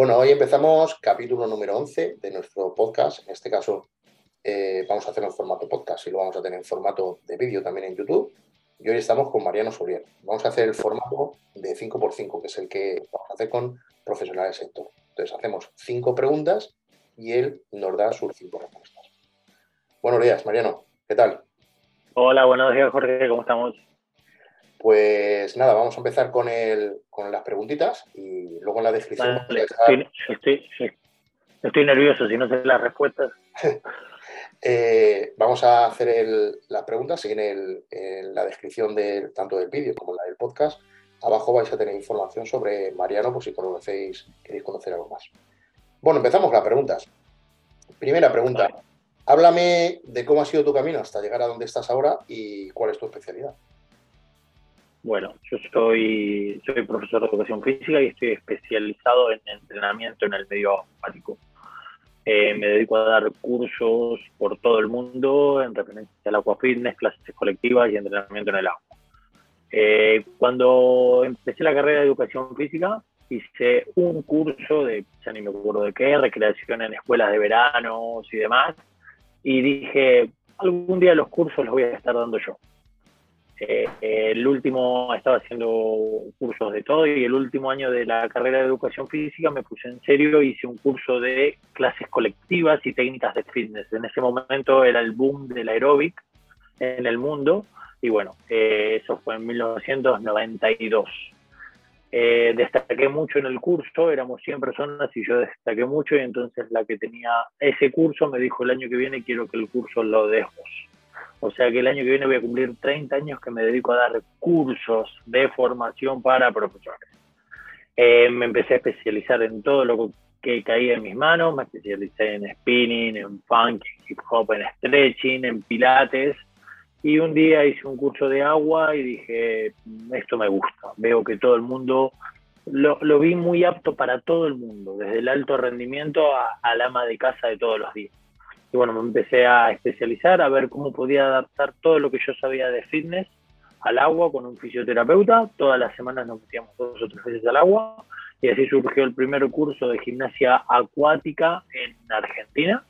Bueno, hoy empezamos capítulo número 11 de nuestro podcast. En este caso eh, vamos a hacerlo en formato podcast y lo vamos a tener en formato de vídeo también en YouTube. Y hoy estamos con Mariano Suriel. Vamos a hacer el formato de 5x5, que es el que vamos a hacer con profesionales del sector. Entonces hacemos cinco preguntas y él nos da sus cinco respuestas. Buenos días, Mariano. ¿Qué tal? Hola, buenos días, Jorge. ¿Cómo estamos? Pues nada, vamos a empezar con, el, con las preguntitas y luego en la descripción. estoy, nervioso si no sé las respuestas. Eh, vamos a hacer las preguntas, siguen en la descripción de, tanto del vídeo como la del podcast. Abajo vais a tener información sobre Mariano, por si conocéis, queréis conocer algo más. Bueno, empezamos las preguntas. Primera pregunta. Háblame de cómo ha sido tu camino hasta llegar a donde estás ahora y cuál es tu especialidad. Bueno, yo soy, soy profesor de educación física y estoy especializado en entrenamiento en el medio acuático. Eh, me dedico a dar cursos por todo el mundo en referencia al aqua fitness, clases colectivas y entrenamiento en el agua. Eh, cuando empecé la carrera de educación física, hice un curso de, ya ni me acuerdo de qué, recreación en escuelas de verano y demás, y dije, algún día los cursos los voy a estar dando yo. Eh, el último estaba haciendo cursos de todo y el último año de la carrera de educación física me puse en serio, hice un curso de clases colectivas y técnicas de fitness. En ese momento era el boom del aeróbic en el mundo y bueno, eh, eso fue en 1992. Eh, destaqué mucho en el curso, éramos 100 personas y yo destaqué mucho y entonces la que tenía ese curso me dijo el año que viene quiero que el curso lo des o sea que el año que viene voy a cumplir 30 años que me dedico a dar cursos de formación para profesores. Eh, me empecé a especializar en todo lo que caía en mis manos, me especialicé en spinning, en funk, hip hop, en stretching, en pilates. Y un día hice un curso de agua y dije, esto me gusta. Veo que todo el mundo, lo, lo vi muy apto para todo el mundo, desde el alto rendimiento al ama de casa de todos los días. Y bueno, me empecé a especializar, a ver cómo podía adaptar todo lo que yo sabía de fitness al agua con un fisioterapeuta. Todas las semanas nos metíamos dos o tres veces al agua y así surgió el primer curso de gimnasia acuática en Argentina.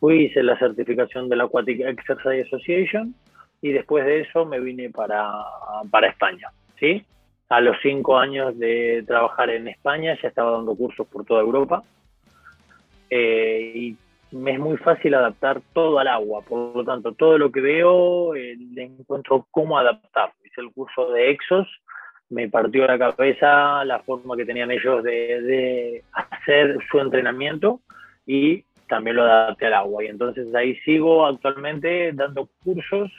Fui, hice la certificación de la Aquatic Exercise Association y después de eso me vine para, para España. ¿sí? A los cinco años de trabajar en España ya estaba dando cursos por toda Europa. Eh, y me es muy fácil adaptar todo al agua, por lo tanto, todo lo que veo eh, le encuentro cómo adaptar. Hice el curso de Exos, me partió la cabeza la forma que tenían ellos de, hacer su entrenamiento y también lo adapté al agua. Y entonces ahí sigo actualmente dando cursos,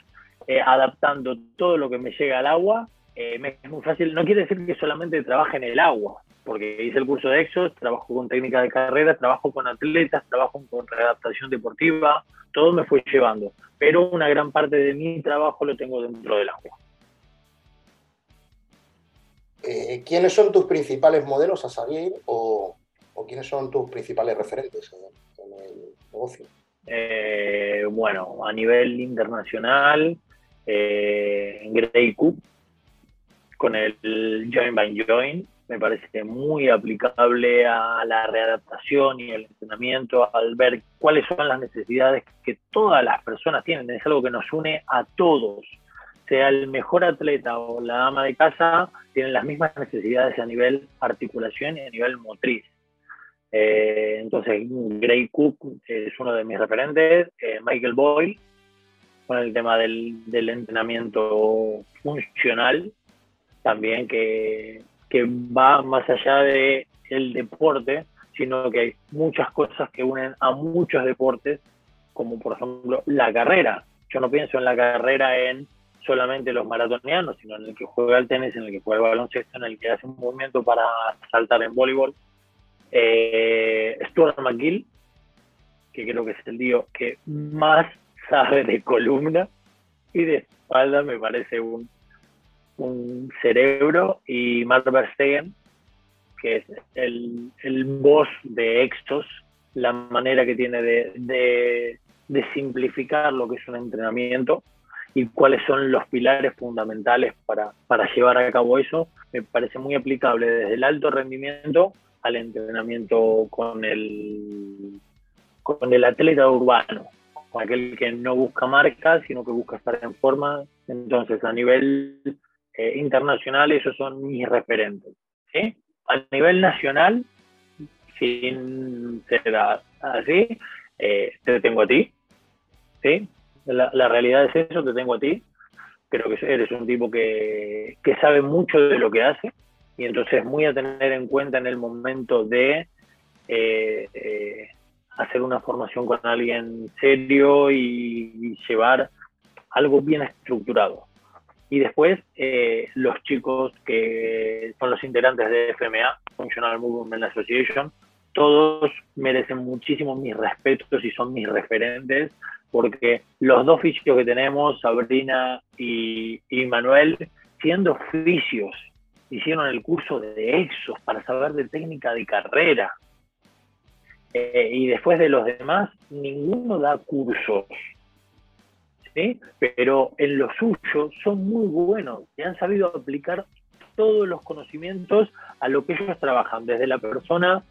eh, adaptando todo lo que me llega al agua. Eh, me es muy fácil, no quiere decir que solamente trabaje en el agua, porque hice el curso de Exos, trabajo con técnica de carrera, trabajo con atletas, trabajo con readaptación deportiva, todo me fue llevando, pero una gran parte de mi trabajo lo tengo dentro del agua. Eh, ¿Quiénes son tus principales modelos a seguir o, quiénes son tus principales referentes en, el negocio? Eh, bueno, a nivel internacional, eh, Grey Cook, con el Join by Join, me parece muy aplicable a la readaptación y el entrenamiento, al ver cuáles son las necesidades que todas las personas tienen. Es algo que nos une a todos. Sea el mejor atleta o la ama de casa, tienen las mismas necesidades a nivel articulación y a nivel motriz. Eh, entonces, Gray Cook es uno de mis referentes, eh, Michael Boyle, con el tema del, del entrenamiento funcional, también que que va más allá de el deporte, sino que hay muchas cosas que unen a muchos deportes, como por ejemplo la carrera. Yo no pienso en la carrera en solamente los maratonianos, sino en el que juega el tenis, en el que juega el baloncesto, en el que hace un movimiento para saltar en voleibol. Eh, Stuart McGill, que creo que es el tío que más sabe de columna y de espalda, me parece un un cerebro, y Mark Verstegen, que es el, el boss de Exos, la manera que tiene de, de, simplificar lo que es un entrenamiento y cuáles son los pilares fundamentales para, para llevar a cabo eso, me parece muy aplicable desde el alto rendimiento al entrenamiento con el, con el atleta urbano, con aquel que no busca marcas, sino que busca estar en forma. Entonces, a nivel eh, internacional, esos son mis referentes. A nivel nacional, sin ser así, eh, te tengo a ti. ¿sí? La, realidad es eso, te tengo a ti. Creo que eres un tipo que, que sabe mucho de lo que hace y entonces muy a tener en cuenta en el momento de eh, hacer una formación con alguien serio y, llevar algo bien estructurado. Y después eh, los chicos que son los integrantes de FMA, Functional Movement Association, todos merecen muchísimo mis respetos y son mis referentes, porque los dos fisios que tenemos, Sabrina y, y Manuel, siendo fisios hicieron el curso de EXOS para saber de técnica de carrera. Eh, y después de los demás, ninguno da cursos. Pero en lo suyo son muy buenos y han sabido aplicar todos los conocimientos a lo que ellos trabajan, desde la persona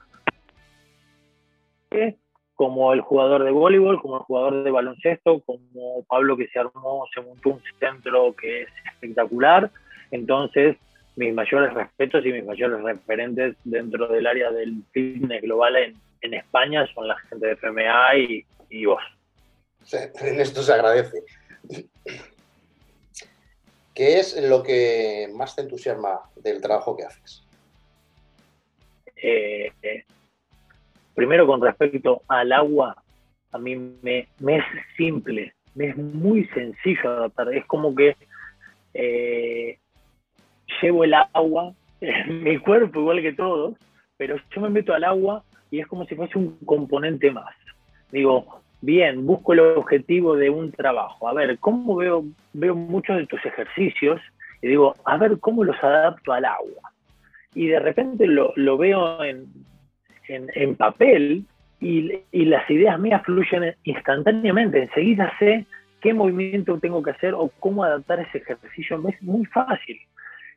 como el jugador de voleibol, como el jugador de baloncesto, como Pablo que se armó, se montó un centro que es espectacular. Entonces, mis mayores respetos y mis mayores referentes dentro del área del fitness global en, en España son la gente de FMA y vos. En esto se agradece. ¿Qué es lo que más te entusiasma del trabajo que haces? Eh, primero, con respecto al agua, a mí me, es simple, me es muy sencillo adaptar. Es como que eh, llevo el agua en mi cuerpo igual que todos, pero yo me meto al agua y es como si fuese un componente más. Digo, bien, busco el objetivo de un trabajo. A ver, ¿cómo veo, veo muchos de tus ejercicios? Y digo, a ver, ¿cómo los adapto al agua? Y de repente lo, lo veo en, en, papel y, y, las ideas mías fluyen instantáneamente. Enseguida sé qué movimiento tengo que hacer o cómo adaptar ese ejercicio. Es muy fácil.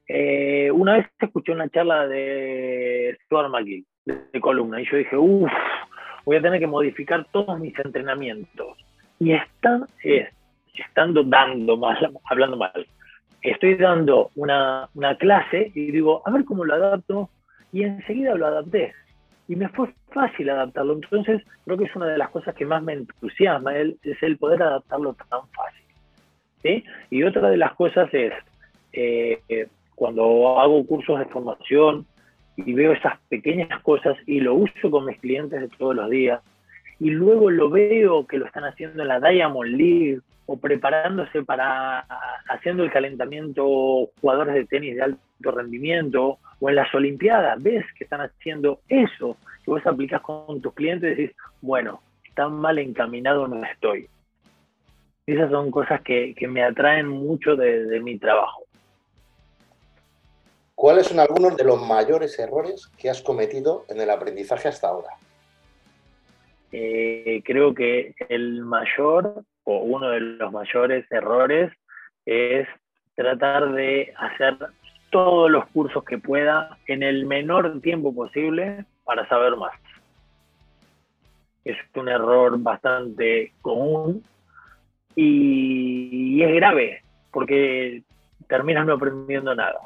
Eh, una vez escuché una charla de Stuart McGill, de, columna, y yo dije, uff, voy a tener que modificar todos mis entrenamientos. Y están, estando dando mal, hablando mal, estoy dando una, una clase y digo, a ver cómo lo adapto, y enseguida lo adapté. Y me fue fácil adaptarlo. Entonces, creo que es una de las cosas que más me entusiasma, es el poder adaptarlo tan fácil. ¿sí? Y otra de las cosas es, eh, cuando hago cursos de formación y veo esas pequeñas cosas y lo uso con mis clientes de todos los días, y luego lo veo que lo están haciendo en la Diamond League o preparándose para haciendo el calentamiento jugadores de tenis de alto rendimiento o en las Olimpiadas, ves que están haciendo eso, que vos aplicás con tus clientes y decís, bueno, tan mal encaminado no estoy. Esas son cosas que, que me atraen mucho de, de mi trabajo. ¿Cuáles son algunos de los mayores errores que has cometido en el aprendizaje hasta ahora? Eh, creo que el mayor o uno de los mayores errores es tratar de hacer todos los cursos que pueda en el menor tiempo posible para saber más. Es un error bastante común y, y es grave porque terminas no aprendiendo nada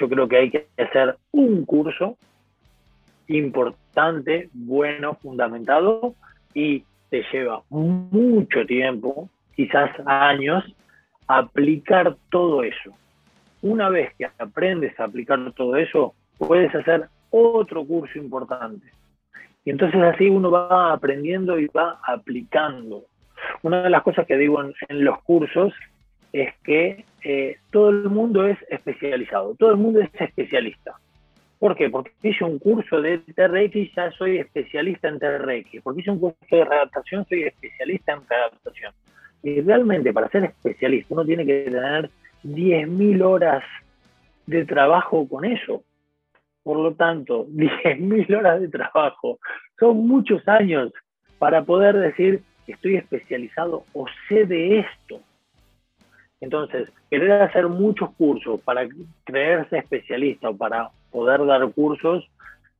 yo creo que hay que hacer un curso importante, bueno, fundamentado y te lleva mucho tiempo, quizás años, aplicar todo eso. Una vez que aprendes a aplicar todo eso, puedes hacer otro curso importante. Y entonces así uno va aprendiendo y va aplicando. Una de las cosas que digo en, en los cursos es que eh, todo el mundo es especializado, todo el mundo es especialista. ¿Por qué? Porque hice un curso de TRX ya soy especialista en TRX. Porque hice un curso de readaptación, soy especialista en readaptación. Y realmente para ser especialista uno tiene que tener 10.000 horas de trabajo con eso. Por lo tanto, 10.000 horas de trabajo son muchos años para poder decir estoy especializado o sé de esto. Entonces, querer hacer muchos cursos para creerse especialista o para poder dar cursos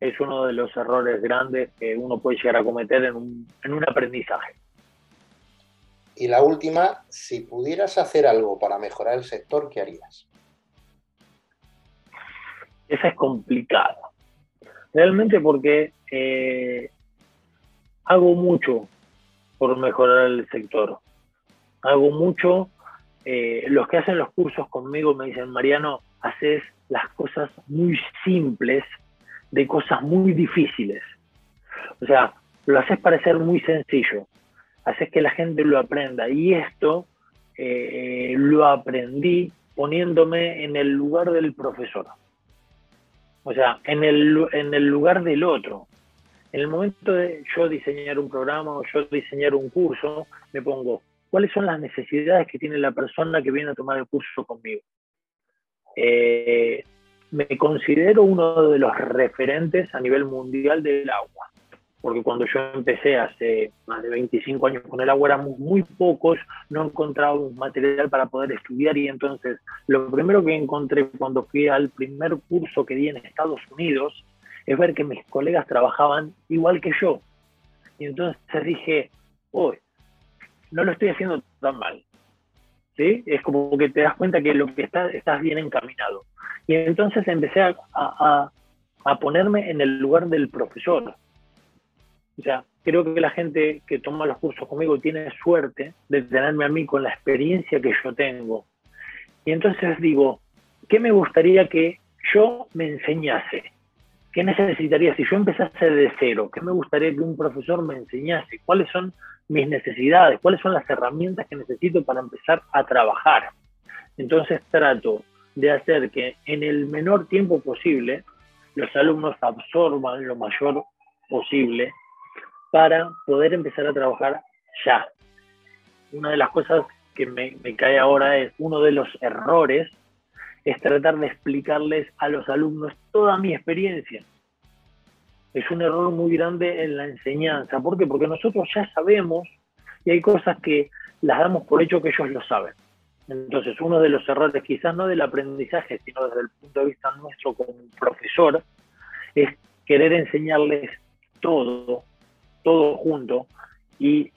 es uno de los errores grandes que uno puede llegar a cometer en un, en un aprendizaje. Y la última, si pudieras hacer algo para mejorar el sector, ¿qué harías? Esa es complicada. Realmente porque eh, hago mucho por mejorar el sector. Hago mucho. Eh, los que hacen los cursos conmigo me dicen, Mariano, haces las cosas muy simples de cosas muy difíciles. O sea, lo haces parecer muy sencillo. Haces que la gente lo aprenda. Y esto eh, lo aprendí poniéndome en el lugar del profesor. O sea, en el, en el lugar del otro. En el momento de yo diseñar un programa o yo diseñar un curso, me pongo, ¿cuáles son las necesidades que tiene la persona que viene a tomar el curso conmigo? Eh, me considero uno de los referentes a nivel mundial del agua, porque cuando yo empecé hace más de 25 años con el agua éramos muy pocos, no encontraba un material para poder estudiar y entonces lo primero que encontré cuando fui al primer curso que di en Estados Unidos es ver que mis colegas trabajaban igual que yo. Y entonces dije, uy, no lo estoy haciendo tan mal. ¿Sí? Es como que te das cuenta que lo que estás, estás bien encaminado. Y entonces empecé a, ponerme en el lugar del profesor. O sea, creo que la gente que toma los cursos conmigo tiene suerte de tenerme a mí con la experiencia que yo tengo. Y entonces digo, ¿qué me gustaría que yo me enseñase? ¿Qué necesitaría si yo empezase de cero? ¿Qué me gustaría que un profesor me enseñase? ¿Cuáles son mis necesidades? ¿Cuáles son las herramientas que necesito para empezar a trabajar? Entonces trato de hacer que en el menor tiempo posible los alumnos absorban lo mayor posible para poder empezar a trabajar ya. Una de las cosas que me, cae ahora es uno de los errores es tratar de explicarles a los alumnos toda mi experiencia. Es un error muy grande en la enseñanza. ¿Por qué? Porque nosotros ya sabemos y hay cosas que las damos por hecho que ellos lo saben. Entonces, uno de los errores, quizás no del aprendizaje, sino desde el punto de vista nuestro como profesor, es querer enseñarles todo, todo junto, y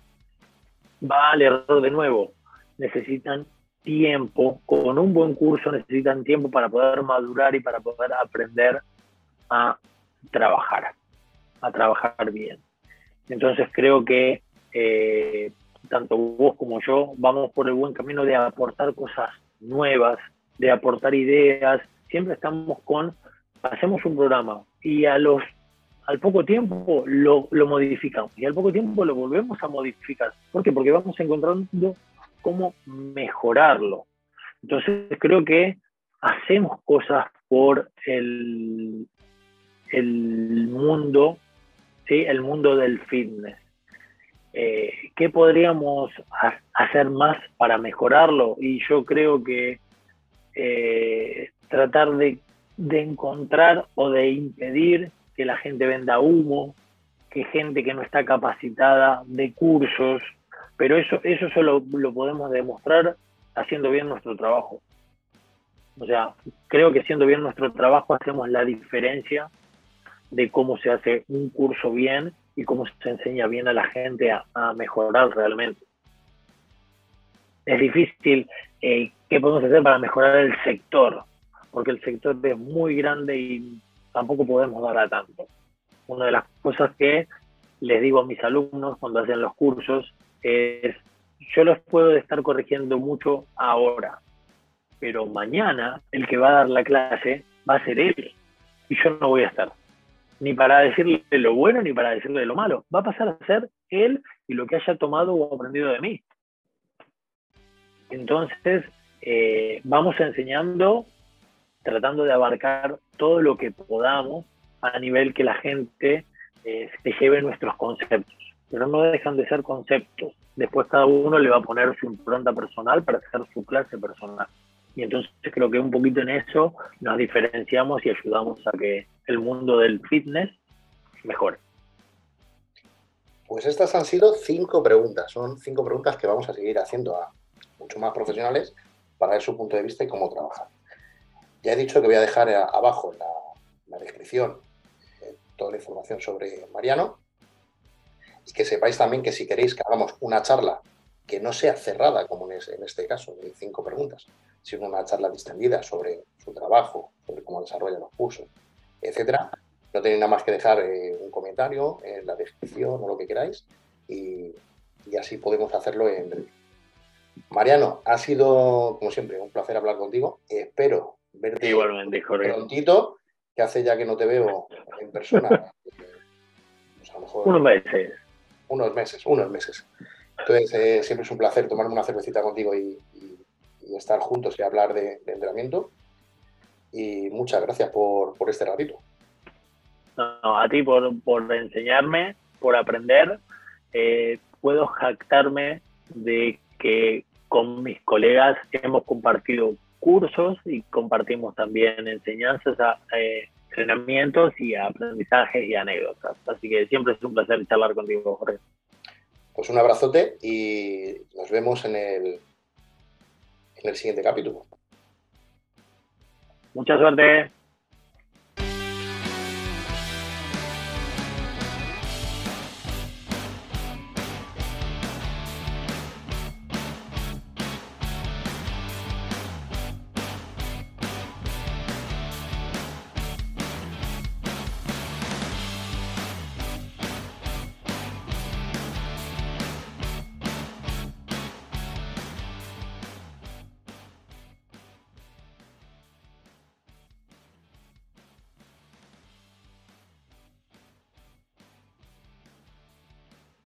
va al error de nuevo. Necesitan tiempo, con un buen curso necesitan tiempo para poder madurar y para poder aprender a trabajar, a trabajar bien. Entonces creo que eh, tanto vos como yo, vamos por el buen camino de aportar cosas nuevas, de aportar ideas. Siempre estamos con, hacemos un programa y a los al poco tiempo lo, lo modificamos y al poco tiempo lo volvemos a modificar. ¿Por qué? Porque vamos encontrando cómo mejorarlo. Entonces creo que hacemos cosas por el, el mundo, ¿sí? el mundo del fitness. Eh, ¿qué podríamos hacer más para mejorarlo? Y yo creo que eh, tratar de, encontrar o de impedir que la gente venda humo, que gente que no está capacitada de cursos, pero eso, eso solo lo podemos demostrar haciendo bien nuestro trabajo. O sea, creo que haciendo bien nuestro trabajo hacemos la diferencia de cómo se hace un curso bien y cómo se enseña bien a la gente a, mejorar realmente. Es difícil eh, qué podemos hacer para mejorar el sector, porque el sector es muy grande y tampoco podemos dar a tanto. Una de las cosas que les digo a mis alumnos cuando hacen los cursos es, yo los puedo estar corrigiendo mucho ahora, pero mañana el que va a dar la clase va a ser él y yo no voy a estar ni para decirle lo bueno ni para decirle lo malo. Va a pasar a ser él y lo que haya tomado o aprendido de mí. Entonces, eh, vamos enseñando, tratando de abarcar todo lo que podamos a nivel que la gente eh, se lleve nuestros conceptos. Pero no dejan de ser conceptos. Después cada uno le va a poner su impronta personal para hacer su clase personal. Y entonces creo que un poquito en eso nos diferenciamos y ayudamos a que el mundo del fitness mejore. Pues estas han sido cinco preguntas. Son cinco preguntas que vamos a seguir haciendo a mucho más profesionales para ver su punto de vista y cómo trabajar. Ya he dicho que voy a dejar abajo en la, descripción eh, toda la información sobre Mariano. Y que sepáis también que si queréis que hagamos una charla que no sea cerrada, como en, este caso, de cinco preguntas, sino una charla distendida sobre su trabajo, sobre cómo desarrolla los cursos, etcétera, no tenéis nada más que dejar eh, un comentario en la descripción o lo que queráis y, así podemos hacerlo en breve. Mariano, ha sido, como siempre, un placer hablar contigo. Espero verte Igualmente, prontito, que hace ya que no te veo en persona. Pues unos meses. Unos meses, unos meses. Entonces, eh, siempre es un placer tomarme una cervecita contigo y, estar juntos y hablar de, entrenamiento. Y muchas gracias por, este ratito. a ti por, enseñarme, por aprender. Eh, puedo jactarme de que con mis colegas hemos compartido cursos y compartimos también enseñanzas, eh, entrenamientos y aprendizajes y anécdotas. Así que siempre es un placer charlar contigo, Jorge. Pues un abrazote y nos vemos en el, en el siguiente capítulo. Mucha suerte.